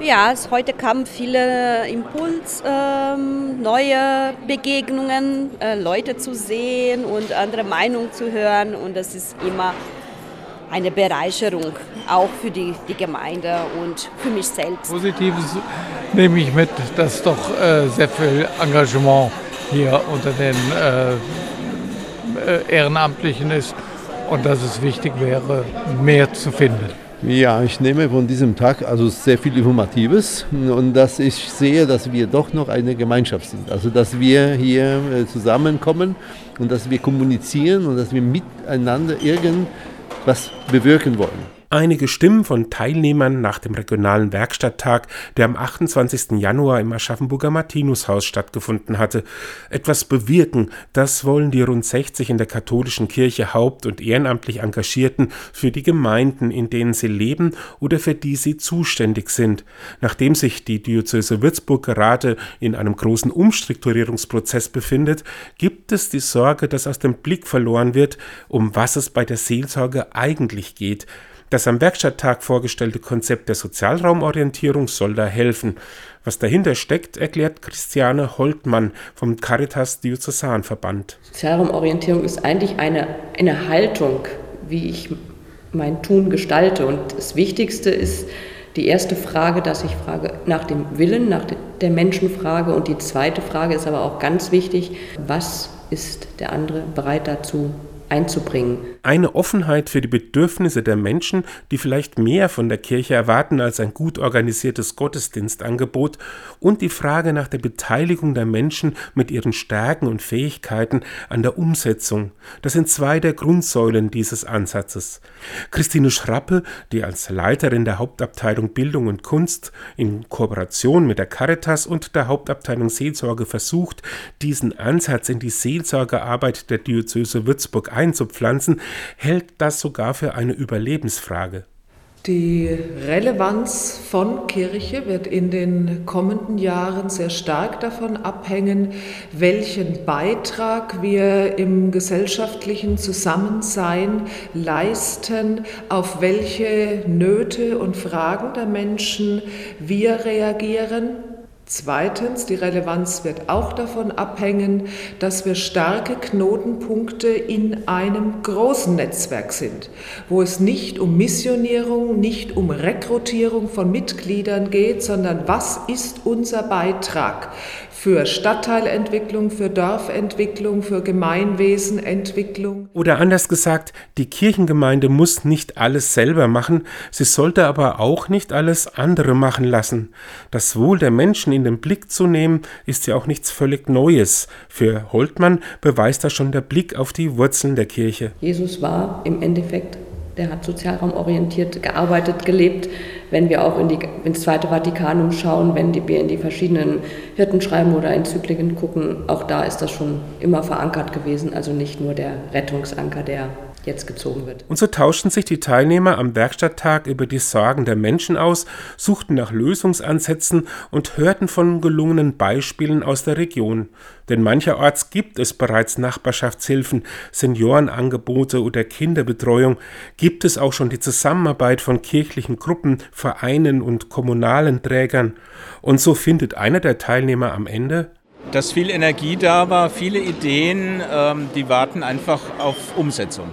Ja, es, heute kamen viele Impuls, ähm, neue Begegnungen, äh, Leute zu sehen und andere Meinungen zu hören. Und das ist immer eine Bereicherung, auch für die, die Gemeinde und für mich selbst. Positives nehme ich mit, dass doch äh, sehr viel Engagement hier unter den äh, äh Ehrenamtlichen ist und dass es wichtig wäre, mehr zu finden. Ja, ich nehme von diesem Tag also sehr viel Informatives und dass ich sehe, dass wir doch noch eine Gemeinschaft sind. Also dass wir hier äh, zusammenkommen und dass wir kommunizieren und dass wir miteinander irgendwas bewirken wollen einige Stimmen von Teilnehmern nach dem regionalen Werkstatttag, der am 28. Januar im Aschaffenburger Martinushaus stattgefunden hatte. Etwas bewirken, das wollen die rund 60 in der katholischen Kirche haupt- und ehrenamtlich Engagierten für die Gemeinden, in denen sie leben oder für die sie zuständig sind. Nachdem sich die Diözese Würzburg gerade in einem großen Umstrukturierungsprozess befindet, gibt es die Sorge, dass aus dem Blick verloren wird, um was es bei der Seelsorge eigentlich geht. Das am Werkstatttag vorgestellte Konzept der Sozialraumorientierung soll da helfen. Was dahinter steckt, erklärt Christiane Holtmann vom Caritas Diözesanverband. Sozialraumorientierung ist eigentlich eine, eine Haltung, wie ich mein Tun gestalte. Und das Wichtigste ist die erste Frage, dass ich frage nach dem Willen, nach der Menschenfrage. Und die zweite Frage ist aber auch ganz wichtig, was ist der andere bereit dazu einzubringen. Eine Offenheit für die Bedürfnisse der Menschen, die vielleicht mehr von der Kirche erwarten als ein gut organisiertes Gottesdienstangebot und die Frage nach der Beteiligung der Menschen mit ihren Stärken und Fähigkeiten an der Umsetzung. Das sind zwei der Grundsäulen dieses Ansatzes. Christine Schrappe, die als Leiterin der Hauptabteilung Bildung und Kunst in Kooperation mit der Caritas und der Hauptabteilung Seelsorge versucht, diesen Ansatz in die Seelsorgearbeit der Diözese Würzburg einzupflanzen, hält das sogar für eine Überlebensfrage. Die Relevanz von Kirche wird in den kommenden Jahren sehr stark davon abhängen, welchen Beitrag wir im gesellschaftlichen Zusammensein leisten, auf welche Nöte und Fragen der Menschen wir reagieren Zweitens, die Relevanz wird auch davon abhängen, dass wir starke Knotenpunkte in einem großen Netzwerk sind, wo es nicht um Missionierung, nicht um Rekrutierung von Mitgliedern geht, sondern was ist unser Beitrag für Stadtteilentwicklung, für Dorfentwicklung, für Gemeinwesenentwicklung. Oder anders gesagt, die Kirchengemeinde muss nicht alles selber machen, sie sollte aber auch nicht alles andere machen lassen. Das Wohl der Menschen in den Blick zu nehmen, ist ja auch nichts völlig Neues. Für Holtmann beweist das schon der Blick auf die Wurzeln der Kirche. Jesus war im Endeffekt der hat sozialraumorientiert gearbeitet, gelebt. Wenn wir auch in die, ins Zweite Vatikanum schauen, wenn wir in die verschiedenen Hirtenschreiben oder Enzykliken gucken, auch da ist das schon immer verankert gewesen. Also nicht nur der Rettungsanker, der jetzt gezogen wird. Und so tauschten sich die Teilnehmer am Werkstatttag über die Sorgen der Menschen aus, suchten nach Lösungsansätzen und hörten von gelungenen Beispielen aus der Region. Denn mancherorts gibt es bereits Nachbarschaftshilfen, Seniorenangebote oder Kinderbetreuung, gibt es auch schon die Zusammenarbeit von kirchlichen Gruppen, Vereinen und kommunalen Trägern. Und so findet einer der Teilnehmer am Ende dass viel Energie da war, viele Ideen, ähm, die warten einfach auf Umsetzung.